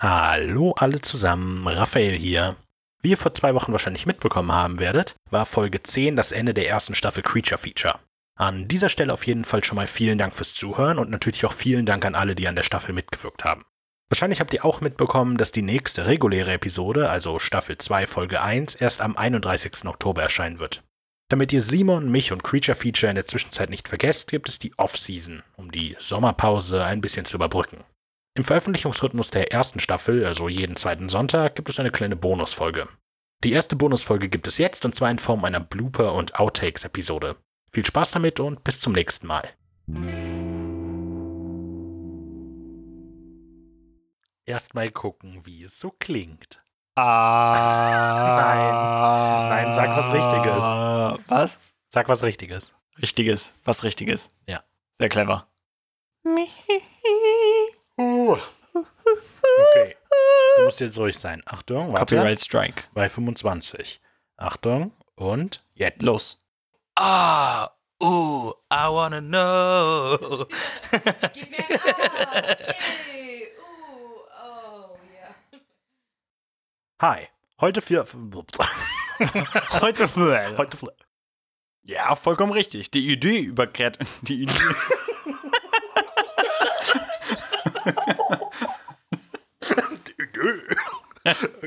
Hallo alle zusammen, Raphael hier. Wie ihr vor zwei Wochen wahrscheinlich mitbekommen haben werdet, war Folge 10 das Ende der ersten Staffel Creature Feature. An dieser Stelle auf jeden Fall schon mal vielen Dank fürs Zuhören und natürlich auch vielen Dank an alle, die an der Staffel mitgewirkt haben. Wahrscheinlich habt ihr auch mitbekommen, dass die nächste reguläre Episode, also Staffel 2 Folge 1, erst am 31. Oktober erscheinen wird. Damit ihr Simon, mich und Creature Feature in der Zwischenzeit nicht vergesst, gibt es die Off-Season, um die Sommerpause ein bisschen zu überbrücken. Im Veröffentlichungsrhythmus der ersten Staffel, also jeden zweiten Sonntag, gibt es eine kleine Bonusfolge. Die erste Bonusfolge gibt es jetzt und zwar in Form einer Blooper- und Outtakes-Episode. Viel Spaß damit und bis zum nächsten Mal. Erstmal gucken, wie es so klingt. Ah. Nein, sag was Richtiges. Was? Sag was Richtiges. Richtiges. Was Richtiges. Ja. Sehr clever. Okay. Du musst jetzt ruhig sein. Achtung, warte. Copyright Strike. Bei 25. Achtung und jetzt. Los. Ah, ooh, I wanna know. Gib mir ein A. Hey, uh, oh, ja. Hi. Heute für. Heute für. Heute für. Ja, vollkommen richtig. Die Idee über Die Idee.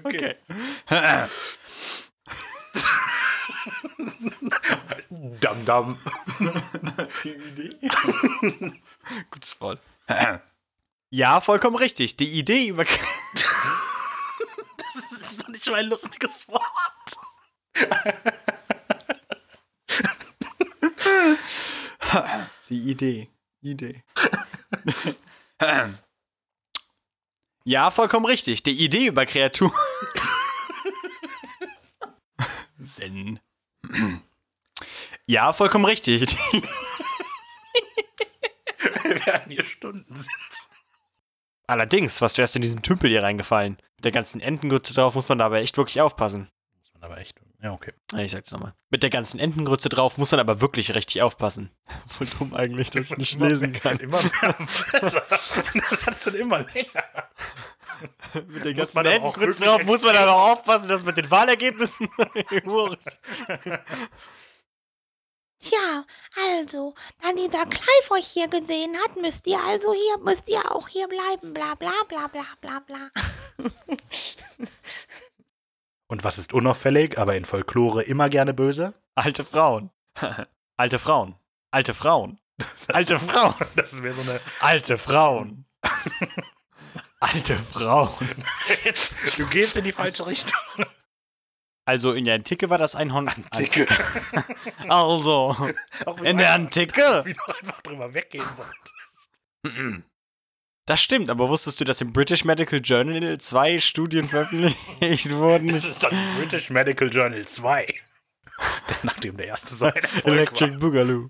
Okay. Dam dam. Die Idee. Gutes Wort. Ja, vollkommen richtig. Die Idee über Das ist doch nicht mal ein lustiges Wort. Die Idee. Idee. ja, vollkommen richtig. Die Idee über Kreaturen. Zen. Ja, vollkommen richtig. Wir werden hier Stunden sind. Allerdings, was wärst du in diesen Tümpel hier reingefallen? Mit der ganzen Entengrütze drauf muss man dabei echt wirklich aufpassen. Muss man aber echt. Ja, okay. Ich sag's nochmal. Mit der ganzen Entengrütze drauf muss man aber wirklich richtig aufpassen. Voll dumm eigentlich, dass ich nicht lesen kann. Immer mehr. Das hat dann immer länger. Mit der ganzen Entengrütze drauf muss man aber auch aufpassen, dass mit den Wahlergebnissen. Ja, also, da dieser Clive euch hier gesehen hat, müsst ihr also hier, müsst ihr auch hier bleiben, bla bla bla bla bla bla. Und was ist unauffällig, aber in Folklore immer gerne böse? Alte Frauen. Alte Frauen. Alte Frauen. Alte Frauen. Das ist mir so eine. Alte Frauen. Alte Frauen. Du gehst in die falsche Richtung. Also in der Antike war das Einhorn. Antike. Also, in der Antike. Wie du einfach drüber weggehen wolltest. Das stimmt, aber wusstest du, dass im British Medical Journal zwei Studien veröffentlicht wurden? Das ist dann British Medical Journal 2. Nachdem der erste so Electric war. Boogaloo.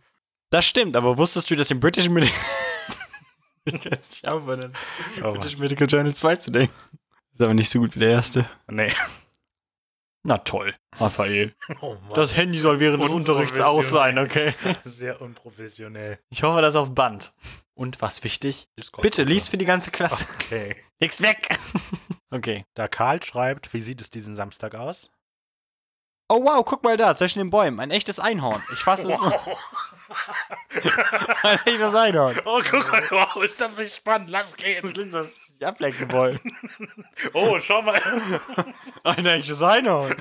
Das stimmt, aber wusstest du, dass im British Medical. ich kann es nicht aufhören, Oh, British Medical Journal 2 zu denken. Ist aber nicht so gut wie der erste. nee. Na toll, Raphael. Oh. Das Handy soll während des Unterrichts aus sein, okay? Sehr unprofessionell. Ich hoffe, das ist auf Band. Und was wichtig? Bitte, lies für die ganze Klasse. Okay. Nix weg! okay. Da Karl schreibt, wie sieht es diesen Samstag aus? Oh wow, guck mal da, zwischen den Bäumen. Ein echtes Einhorn. Ich fasse es. Ein echtes Einhorn. Oh, guck mal, wow, ist das nicht spannend? Lass gehen. klingt, als ob ich ablenken wollen. Oh, schau mal. Ein echtes Einhorn.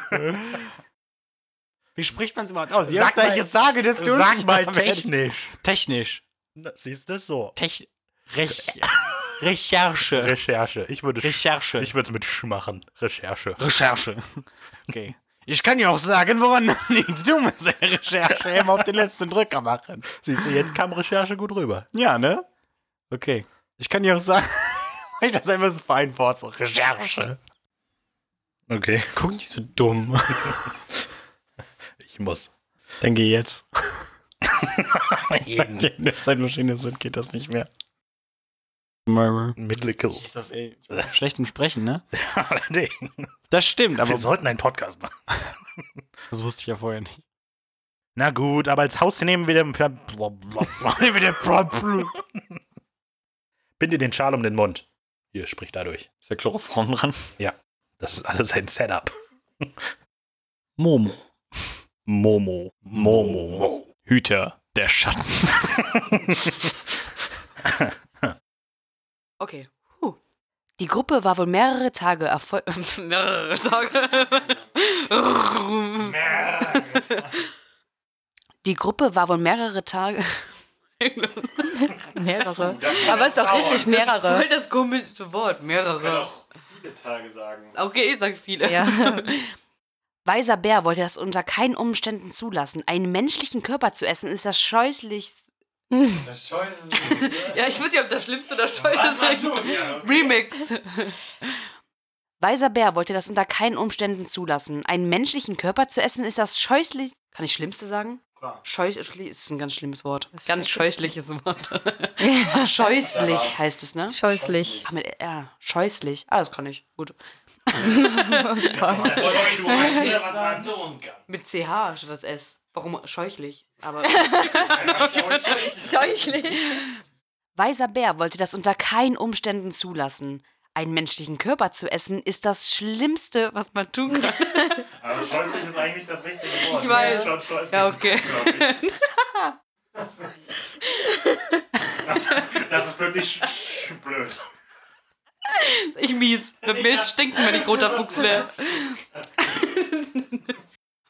Wie spricht man es überhaupt aus? Sag mal- ich es sage, dass du Sag mal technisch. Technisch. Na, Siehst du so? Tech Rech Recherche. Recherche. Ich würde Recherche. Ich würde es mit Sch machen. Recherche. Recherche. Okay. Ich kann ja auch sagen, woran das liegt. Du musst eine Recherche immer auf den letzten Drücker machen. Siehst du, jetzt kam Recherche gut rüber. Ja, ne? Okay. Ich kann dir auch sagen, ich das einfach so vereinfacht so Recherche. Okay. Guck nicht so dumm. Ich muss. Dann geh jetzt. Wenn wir Zeitmaschine sind, geht das nicht mehr. Mythical. Ist das, ey, schlecht im Sprechen, ne? Allerdings. Das stimmt, aber Wir sollten einen Podcast machen. das wusste ich ja vorher nicht. Na gut, aber als Haustier nehmen wir den. Binde den Schal um den Mund. Hier, sprich dadurch. Ist der Chloroform dran? Das ist alles ein Setup. Momo. Momo. Momo. Hüter der Schatten. Okay. Huh. Die Gruppe war wohl mehrere Tage erfolg. mehrere Tage. Die Gruppe war wohl mehrere Tage. Mehrere. Aber ist doch richtig mehrere. Voll das komische Wort. Mehrere. viele Tage sagen. Okay, ich sag viele. Ja. Weiser Bär wollte das unter keinen Umständen zulassen. Einen menschlichen Körper zu essen ist das scheußlichste. Das Scheiße. Ja, ich weiß nicht, ob das Schlimmste oder Scheußlichste ist. Remix. Weiser Bär wollte das unter keinen Umständen zulassen. Einen menschlichen Körper zu essen ist das scheußlich. Kann ich Schlimmste sagen? Scheußlich ist ein ganz schlimmes Wort. Ganz scheußliches Wort. Scheußlich heißt es, ne? Scheußlich. Ach, mit R. Scheußlich. Ah, das kann ich. Gut. Mit CH statt das S. Warum scheuchlich? Aber Scheuchlich. Weiser Bär wollte das unter keinen Umständen zulassen. Einen menschlichen Körper zu essen ist das Schlimmste, was man tun kann. Aber scheußlich ist eigentlich das richtige Wort. Ich weiß. Scheußlich Ja, okay. Das, das ist wirklich blöd. ist echt mies. Wird mir stinken, wenn ich roter Fuchs wäre.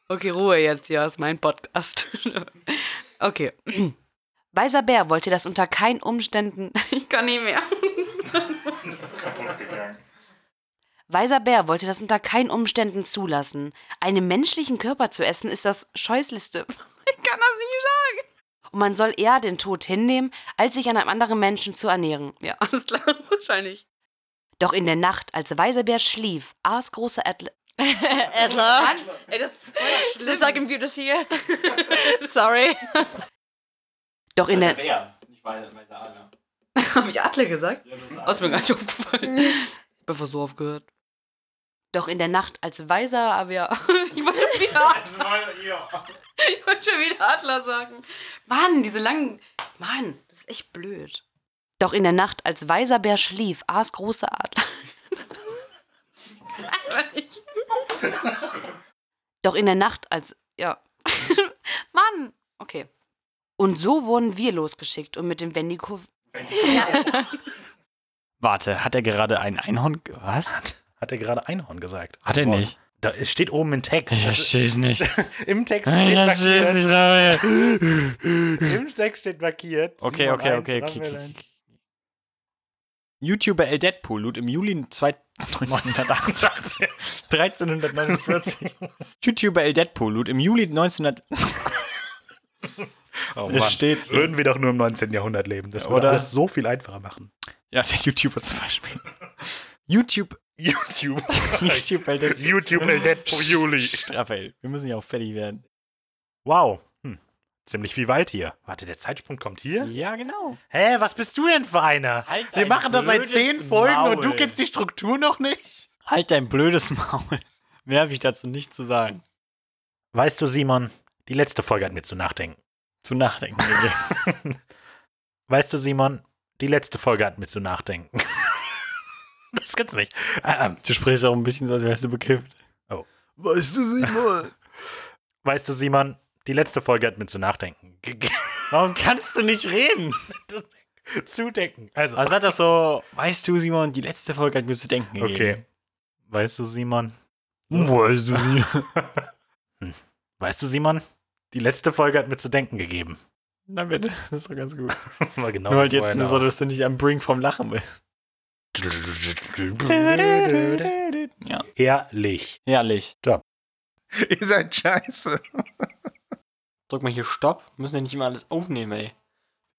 Okay, Ruhe jetzt, ja, ist mein Podcast. Okay. Weiser Bär wollte das unter keinen Umständen. Ich kann nicht mehr. Kaputt gegangen. Weiser Bär wollte das unter keinen Umständen zulassen. Einen menschlichen Körper zu essen ist das Scheußlichste. Ich kann das nicht sagen. Und man soll eher den Tod hinnehmen, als sich an einem anderen Menschen zu ernähren. Ja, alles klar, wahrscheinlich. Doch in der Nacht, als Weiser Bär schlief, aß große Adler. Adler. Ey, das ist voll schlimm. sagen wir das hier. Sorry. Doch in der. Bär, nicht weißer Adler. Hab ich Adler gesagt? Ja, Aus mir gar nicht aufgefallen. Ich bin einfach so aufgehört. Doch in der Nacht, als Weiser, aber ja. Ich wollte schon wieder ja. Ich wollte schon wieder Adler sagen. Mann, diese langen. Mann, das ist echt blöd. Doch in der Nacht, als weiser Bär schlief, aß große Adler. Doch in der Nacht, als. Ja. Mann! Okay. Und so wurden wir losgeschickt und mit dem Wendigo. Warte, hat er gerade ein Einhorn. Was? Hat er gerade Einhorn gesagt? Hat er nicht. Da es steht oben im Text. Ist- verstehe es nicht. Im Text Ich steht verstehe es markiert. nicht, Raphael. Im Text steht markiert. Okay, okay, okay. okay. YouTuber El Deadpool lud im Juli 2 1980 1349. YouTuber El Deadpool lud im Juli 1900. Oh Mann. steht- Würden wir doch nur im 19. Jahrhundert leben. Das würde Oder- alles so viel einfacher machen. Ja, der YouTuber zum Beispiel. YouTube. YouTube. YouTube El. YouTube El Deadpool Juli. Psst, Raphael, wir müssen ja auch fertig werden. Wow. Hm. Ziemlich viel Wald hier. Warte, der Zeitsprung kommt hier? Ja, genau. Hä, was bist du denn für einer? Halt Wir machen das seit zehn Folgen und du Maul. kennst die Struktur noch nicht? Halt dein blödes Maul. Mehr habe ich dazu nicht zu sagen. Weißt du, Simon, die letzte Folge hat mir zu nachdenken. Zu nachdenken. gegeben. Weißt du, Simon, die letzte Folge hat mir zu nachdenken. das gibt's nicht. Ähm, du sprichst auch ein bisschen so, als wärst du bekifft. Oh. Weißt du, Simon? weißt du, Simon, die letzte Folge hat mir zu nachdenken. Warum kannst du nicht reden? Zudenken. Also, Also hat das so, weißt du, Simon, die letzte Folge hat mir zu denken gegeben. okay. Weißt du, Simon? Weißt du, Simon? Weißt du, Simon? Die letzte Folge hat mir zu denken gegeben. Na bitte, das ist doch ganz gut. War genau Nur halt jetzt nur so, dass du nicht am Brink vom Lachen bist. Ja. Herrlich. Herrlich. Ihr seid scheiße. Drück mal hier Stopp. Müssen ja nicht immer alles aufnehmen, ey.